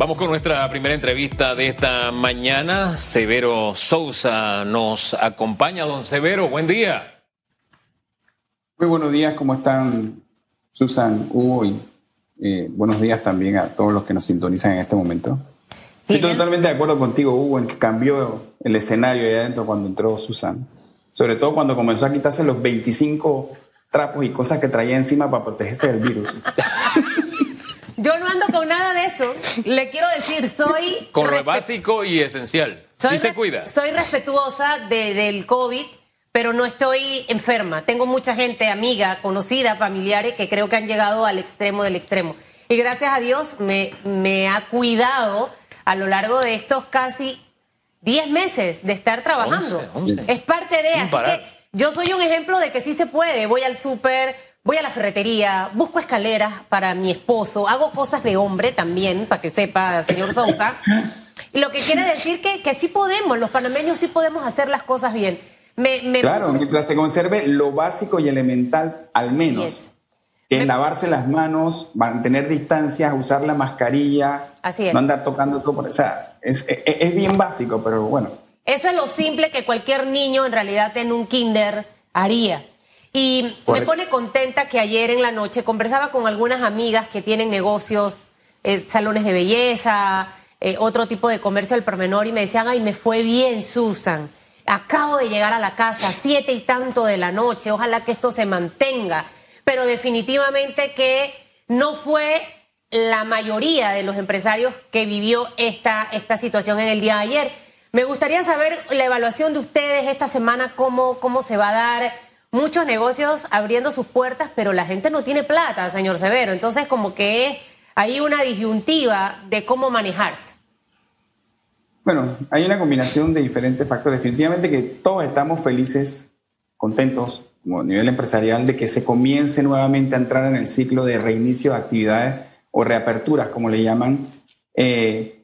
Vamos con nuestra primera entrevista de esta mañana. Severo Sousa nos acompaña. Don Severo, buen día. Muy buenos días, ¿cómo están Susan, Hugo y eh, buenos días también a todos los que nos sintonizan en este momento? Estoy totalmente de acuerdo contigo, Hugo, en que cambió el escenario ahí adentro cuando entró Susan. Sobre todo cuando comenzó a quitarse los 25 trapos y cosas que traía encima para protegerse del virus. Yo no ando con nada de eso. Le quiero decir, soy... Con lo básico y esencial. sí se cuida. Soy respetuosa del COVID, pero no estoy enferma. Tengo mucha gente, amiga, conocida, familiares, que creo que han llegado al extremo del extremo. Y gracias a Dios me, me ha cuidado a lo largo de estos casi 10 meses de estar trabajando. Es parte de... así que yo soy un ejemplo de que sí se puede. Voy al súper voy a la ferretería, busco escaleras para mi esposo, hago cosas de hombre también, para que sepa, señor Sousa. Y lo que quiere decir que, que sí podemos, los panameños sí podemos hacer las cosas bien. Me, claro, mientras se conserve lo básico y elemental al menos. Que es lavarse las manos, mantener distancias, usar la mascarilla, Así es. no andar tocando todo. O sea, es, es, es bien básico, pero bueno. Eso es lo simple que cualquier niño en realidad en un kinder haría. Y me pone contenta que ayer en la noche conversaba con algunas amigas que tienen negocios, eh, salones de belleza, eh, otro tipo de comercio al pormenor y me decían, ay, me fue bien, Susan. Acabo de llegar a la casa, siete y tanto de la noche, ojalá que esto se mantenga. Pero definitivamente que no fue la mayoría de los empresarios que vivió esta, esta situación en el día de ayer. Me gustaría saber la evaluación de ustedes esta semana, cómo, cómo se va a dar muchos negocios abriendo sus puertas, pero la gente no tiene plata, señor Severo. Entonces, como que hay una disyuntiva de cómo manejarse. Bueno, hay una combinación de diferentes factores. Definitivamente que todos estamos felices, contentos, como a nivel empresarial, de que se comience nuevamente a entrar en el ciclo de reinicio de actividades o reaperturas, como le llaman, eh,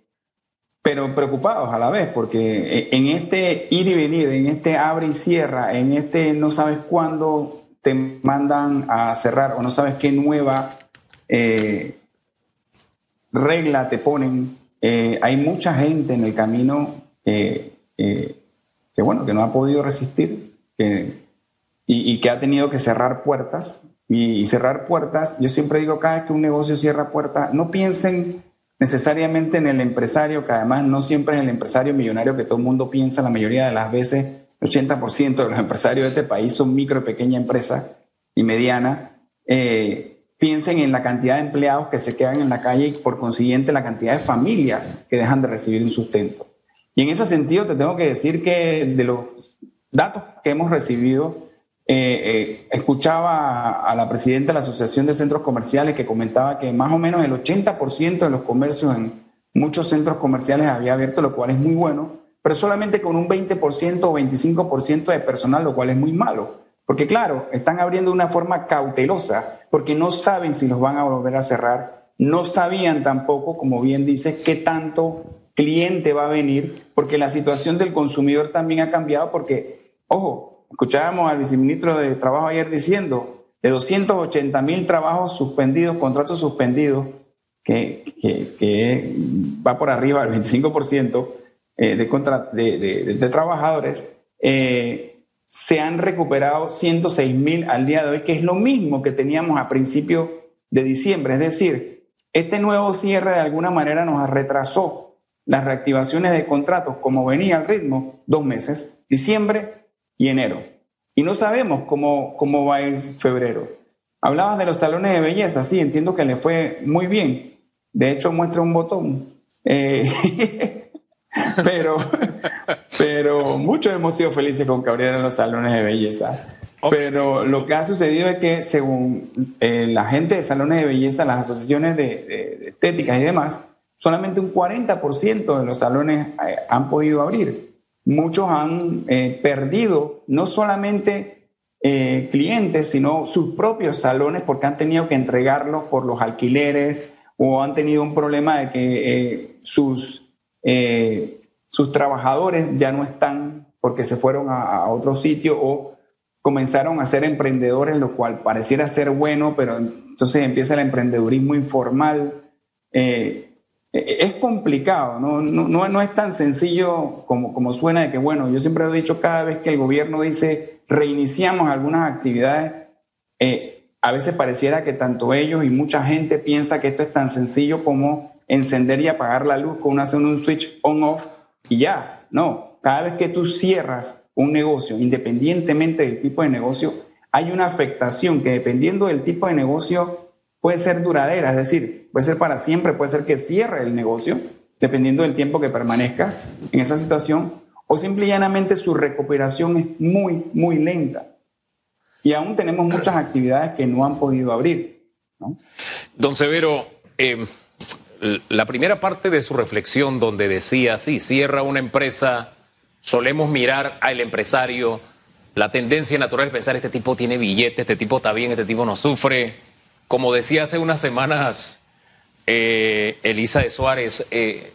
pero preocupados a la vez, porque eh, en este ir y venir, en este abre y cierra, en este no sabes cuándo te mandan a cerrar o no sabes qué nueva eh, regla te ponen, eh, hay mucha gente en el camino que, bueno, que no ha podido resistir y, que ha tenido que cerrar puertas. Y, y cerrar puertas, yo siempre digo, cada vez que un negocio cierra puertas, no piensen necesariamente en el empresario, que además no siempre es el empresario millonario que todo el mundo piensa, la mayoría de las veces, el 80% de los empresarios de este país son micro y pequeña empresa y mediana. Eh, piensen en la cantidad de empleados que se quedan en la calle y por consiguiente la cantidad de familias que dejan de recibir un sustento. Y en ese sentido te tengo que decir que de los datos que hemos recibido, eh, eh, escuchaba a la presidenta de la Asociación de Centros Comerciales que comentaba que más o menos el 80% de los comercios en muchos centros comerciales había abierto, lo cual es muy bueno, pero solamente con un 20% o 25% de personal, lo cual es muy malo. Porque claro, están abriendo de una forma cautelosa, porque no saben si los van a volver a cerrar, no sabían tampoco, como bien dice, qué tanto cliente va a venir, porque la situación del consumidor también ha cambiado, porque, ojo, Escuchábamos al viceministro de Trabajo ayer diciendo de 280 mil trabajos suspendidos, contratos suspendidos, que, que, va por arriba del 25% eh, de, de, de, trabajadores, eh, se han recuperado 106 mil al día de hoy, que es lo mismo que teníamos a principio de diciembre. Es decir, este nuevo cierre de alguna manera nos retrasó las reactivaciones de contratos como venía al ritmo dos meses, diciembre y enero. Y no sabemos cómo, cómo va a ir febrero. Hablabas de los salones de belleza, sí, entiendo que le fue muy bien. De hecho, muestra un botón. Eh, pero, pero muchos hemos sido felices con que abrieran los salones de belleza. Pero lo que ha sucedido es que según eh, la gente de salones de belleza, las asociaciones de, de estéticas y demás, solamente un 40% de los salones eh, han podido abrir muchos han eh, perdido no solamente eh, clientes, sino sus propios salones porque han tenido que entregarlos por los alquileres o han tenido un problema de que eh, sus, sus trabajadores ya no están porque se fueron a, otro sitio o comenzaron a ser emprendedores, lo cual pareciera ser bueno, pero entonces empieza el emprendedurismo informal. Es complicado, ¿no? No, no, es tan sencillo como, como suena de que, bueno, yo siempre he dicho, cada vez que el gobierno dice reiniciamos algunas actividades, eh, a veces pareciera que tanto ellos y mucha gente piensa que esto es tan sencillo como encender y apagar la luz con hacer un switch on-off y ya. No, cada vez que tú cierras un negocio, independientemente del tipo de negocio, hay una afectación que dependiendo del tipo de negocio puede ser duradera, es decir, puede ser para siempre, puede ser que cierre el negocio, dependiendo del tiempo que permanezca en esa situación, o simple y llanamente su recuperación es muy, muy lenta. Y aún tenemos muchas actividades que no han podido abrir. Don Severo, eh, la primera parte de su reflexión donde decía, sí, cierra una empresa, solemos mirar al empresario, la tendencia natural es pensar, este tipo tiene billete, este tipo está bien, este tipo no sufre. Como decía hace unas semanas eh, Elisa de Suárez, eh,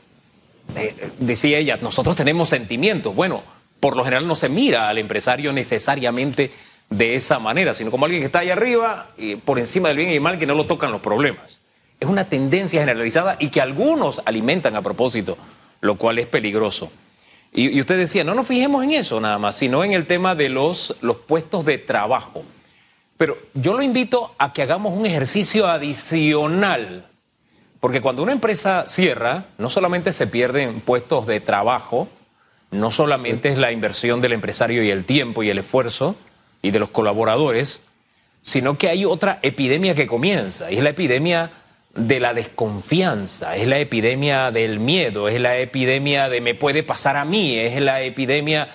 eh, decía ella, nosotros tenemos sentimientos. Bueno, por lo general no se mira al empresario necesariamente de esa manera, sino como alguien que está ahí arriba, y por encima del bien y mal, que no lo tocan los problemas es una tendencia generalizada y que algunos alimentan a propósito, lo cual es peligroso. Y, usted decía, no nos fijemos en eso nada más, sino en el tema de los, los puestos de trabajo. Pero yo lo invito a que hagamos un ejercicio adicional, porque cuando una empresa cierra, no solamente se pierden puestos de trabajo, no solamente es la inversión del empresario y el tiempo y el esfuerzo y de los colaboradores, sino que hay otra epidemia que comienza, y es la epidemia de la desconfianza, es la epidemia del miedo, es la epidemia de me puede pasar a mí, es la epidemia...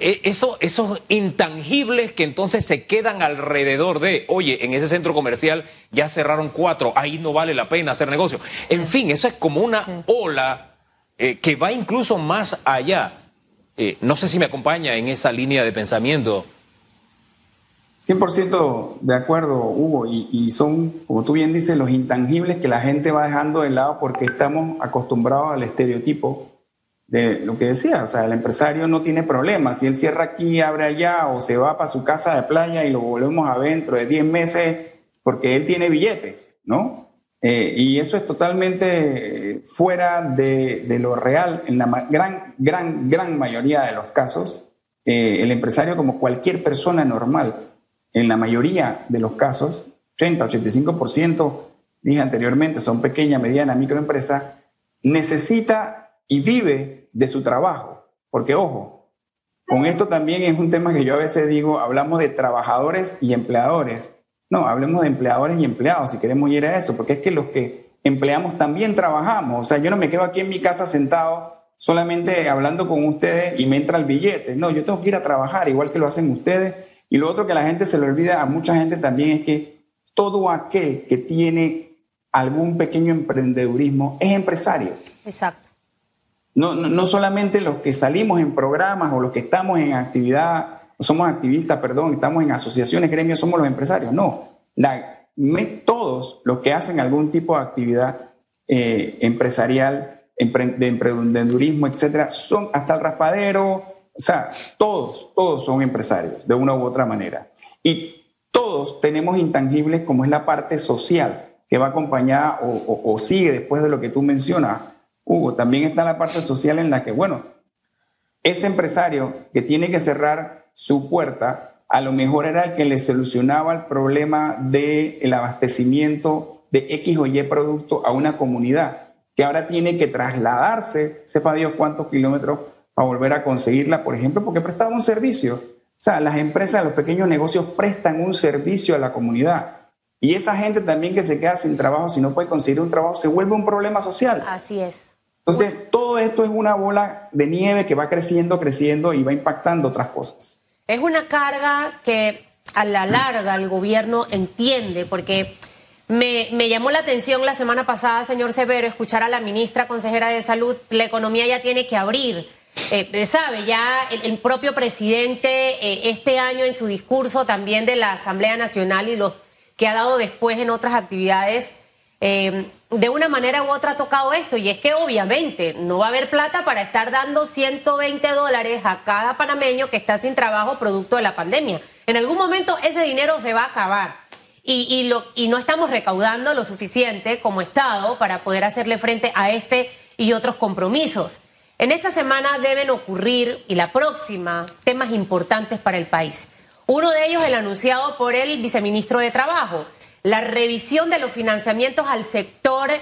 E, eso, esos intangibles que entonces se quedan alrededor de, oye, en ese centro comercial ya cerraron cuatro, ahí no vale la pena hacer negocio. En fin, eso es como una ola eh, que va incluso más allá. Eh, no sé si me acompaña en esa línea de pensamiento. 100% de acuerdo, Hugo, y, son, como tú bien dices, los intangibles que la gente va dejando de lado porque estamos acostumbrados al estereotipo de lo que decía, o sea, el empresario no tiene problemas, si él cierra aquí, abre allá o se va para su casa de playa y lo volvemos a dentro de 10 meses porque él tiene billete, ¿no? Eh, y eso es totalmente fuera de, lo real en la gran, gran, gran mayoría de los casos. Eh, el empresario, como cualquier persona normal, en la mayoría de los casos, 80, 85%, dije anteriormente, son pequeña, mediana, microempresa, necesita y vive de su trabajo. Porque, ojo, con esto también es un tema que yo a veces digo, hablamos de trabajadores y empleadores. No, hablemos de empleadores y empleados, si queremos ir a eso, porque es que los que empleamos también trabajamos. O sea, yo no me quedo aquí en mi casa sentado solamente hablando con ustedes y me entra el billete. No, yo tengo que ir a trabajar, igual que lo hacen ustedes y lo otro que la gente se le olvida a mucha gente también es que todo aquel que tiene algún pequeño emprendedurismo es empresario. Exacto. No, no, solamente los que salimos en programas o los que estamos en actividad, somos activistas, perdón, estamos en asociaciones, gremios, somos los empresarios. No, todos los que hacen algún tipo de actividad eh, empresarial, de emprendedurismo, etcétera, son hasta el raspadero, o sea, todos, todos son empresarios, de una u otra manera. Y todos tenemos intangibles como es la parte social, que va acompañada o, sigue después de lo que tú mencionas, Hugo. También está la parte social en la que, bueno, ese empresario que tiene que cerrar su puerta, a lo mejor era el que le solucionaba el problema del abastecimiento de X o Y producto a una comunidad, que ahora tiene que trasladarse, sepa Dios cuántos kilómetros a volver a conseguirla, por ejemplo, porque prestaba un servicio. O sea, las empresas, los pequeños negocios prestan un servicio a la comunidad. Y esa gente también que se queda sin trabajo, si no puede conseguir un trabajo, se vuelve un problema social. Así es. Entonces, todo esto es una bola de nieve que va creciendo, creciendo y va impactando otras cosas. Es una carga que a la larga el gobierno entiende, porque me, me, llamó la atención la semana pasada, señor Severo, escuchar a la ministra consejera de Salud, la economía ya tiene que abrir. Eh, sabe, ya el, propio presidente eh, este año en su discurso también de la Asamblea Nacional y lo que ha dado después en otras actividades, eh, de una manera u otra ha tocado esto. Y es que obviamente no va a haber plata para estar dando 120 dólares a cada panameño que está sin trabajo producto de la pandemia. En algún momento ese dinero se va a acabar. y, lo, y no estamos recaudando lo suficiente como Estado para poder hacerle frente a este y otros compromisos. En esta semana deben ocurrir, y la próxima, temas importantes para el país. Uno de ellos, el anunciado por el viceministro de Trabajo, la revisión de los financiamientos al sector eh,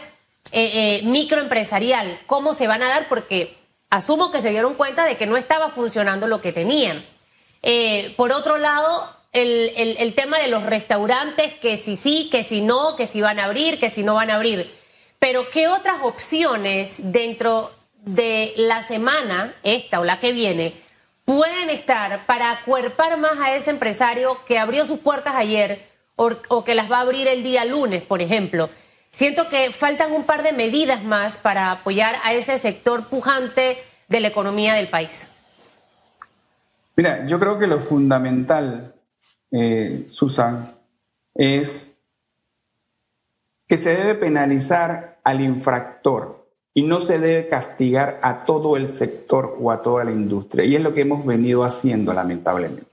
eh, microempresarial. ¿Cómo se van a dar? Porque asumo que se dieron cuenta de que no estaba funcionando lo que tenían. Eh, por otro lado, el, el, tema de los restaurantes, que si sí, que si no, que si van a abrir, que si no van a abrir. Pero ¿qué otras opciones dentro de la semana, esta o la que viene, pueden estar para acuerpar más a ese empresario que abrió sus puertas ayer o, que las va a abrir el día lunes, por ejemplo? Siento que faltan un par de medidas más para apoyar a ese sector pujante de la economía del país. Mira, yo creo que lo fundamental eh, Susan, es que se debe penalizar al infractor y no se debe castigar a todo el sector o a toda la industria. Y es lo que hemos venido haciendo, lamentablemente.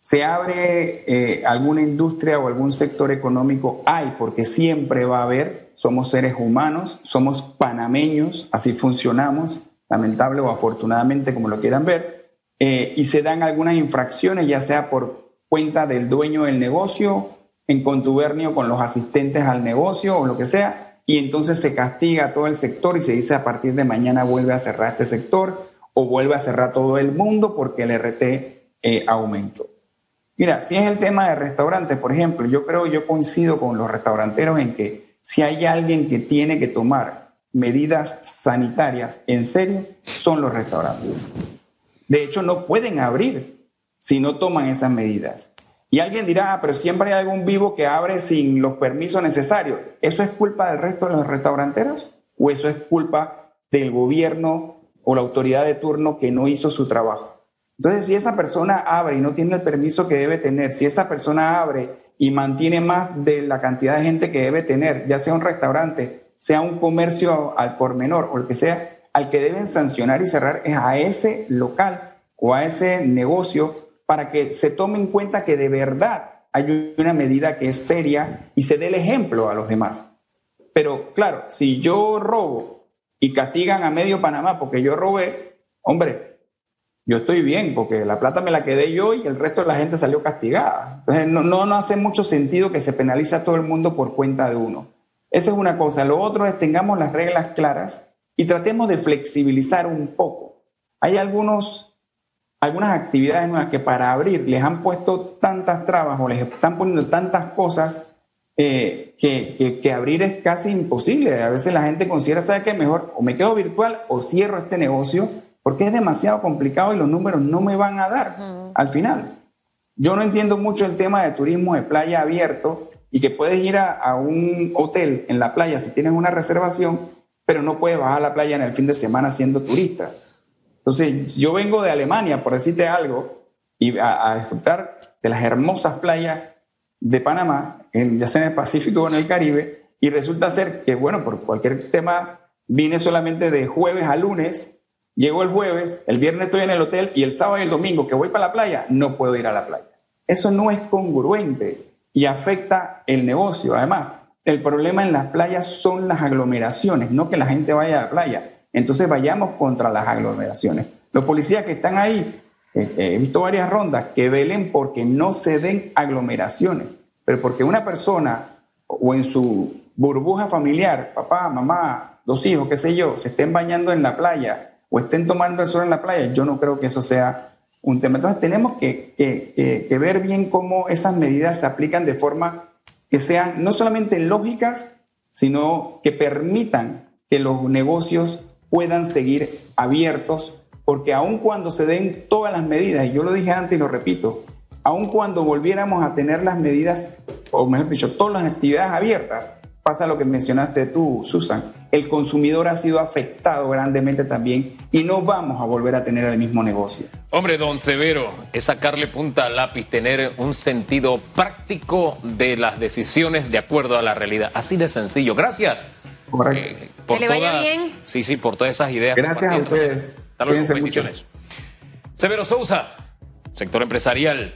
Se abre eh, alguna industria o algún sector económico, hay, porque siempre va a haber, somos seres humanos, somos panameños, así funcionamos, lamentable o afortunadamente, como lo quieran ver, eh, y se dan algunas infracciones, ya sea por cuenta del dueño del negocio, en contubernio con los asistentes al negocio o lo que sea, y entonces se castiga todo el sector y se dice a partir de mañana vuelve a cerrar este sector o vuelve a cerrar todo el mundo porque el RT eh, aumentó. Mira, si es el tema de restaurantes, por ejemplo, yo creo, yo coincido con los restauranteros en que si hay alguien que tiene que tomar medidas sanitarias en serio, son los restaurantes. De hecho, no pueden abrir si no toman esas medidas. Y alguien dirá, ah, pero siempre hay algún vivo que abre sin los permisos necesarios. ¿Eso es culpa del resto de los restauranteros? ¿O eso es culpa del gobierno o la autoridad de turno que no hizo su trabajo? Entonces, si esa persona abre y no tiene el permiso que debe tener, si esa persona abre y mantiene más de la cantidad de gente que debe tener, ya sea un restaurante, sea un comercio al por menor o lo que sea, al que deben sancionar y cerrar es a ese local o a ese negocio para que se tome en cuenta que de verdad hay una medida que es seria y se dé el ejemplo a los demás. Pero claro, si yo robo y castigan a medio Panamá porque yo robé, hombre, yo estoy bien porque la plata me la quedé yo y el resto de la gente salió castigada. Entonces no, no, no hace mucho sentido que se penalice a todo el mundo por cuenta de uno. Esa es una cosa. Lo otro es tengamos las reglas claras y tratemos de flexibilizar un poco. Hay algunos, algunas actividades nuevas que para abrir les han puesto tantas trabas o les están poniendo tantas cosas eh, que, que, abrir es casi imposible. A veces la gente considera, ¿sabe qué? Mejor o me quedo virtual o cierro este negocio porque es demasiado complicado y los números no me van a dar al final. Yo no entiendo mucho el tema de turismo de playa abierto y que puedes ir a, a un hotel en la playa si tienes una reservación pero no puedes bajar a la playa en el fin de semana siendo turista. Entonces, yo vengo de Alemania, por decirte algo, y a, disfrutar de las hermosas playas de Panamá, en, ya sea en el Pacífico o en el Caribe, y resulta ser que, bueno, por cualquier tema, vine solamente de jueves a lunes, llego el jueves, el viernes estoy en el hotel y el sábado y el domingo que voy para la playa, no puedo ir a la playa. Eso no es congruente y afecta el negocio. Además, el problema en las playas son las aglomeraciones, no que la gente vaya a la playa. Entonces vayamos contra las aglomeraciones. Los policías que están ahí, eh, eh, he visto varias rondas, que velen porque no se den aglomeraciones, pero porque una persona o en su burbuja familiar, papá, mamá, dos hijos, qué sé yo, se estén bañando en la playa o estén tomando el sol en la playa, yo no creo que eso sea un tema. Entonces tenemos que, que ver bien cómo esas medidas se aplican de forma que sean no solamente lógicas, sino que permitan que los negocios puedan seguir abiertos, porque aun cuando se den todas las medidas, y yo lo dije antes y lo repito, aun cuando volviéramos a tener las medidas, o mejor dicho, todas las actividades abiertas, pasa lo que mencionaste tú, Susan. El consumidor ha sido afectado grandemente también y no vamos a volver a tener el mismo negocio. Hombre, don Severo, es sacarle punta al lápiz, tener un sentido práctico de las decisiones de acuerdo a la realidad. Así de sencillo. Gracias. Eh, que le vaya bien. Sí, sí, por todas esas ideas. Gracias a ustedes. Hasta luego. Bendiciones. Severo Sousa, sector empresarial.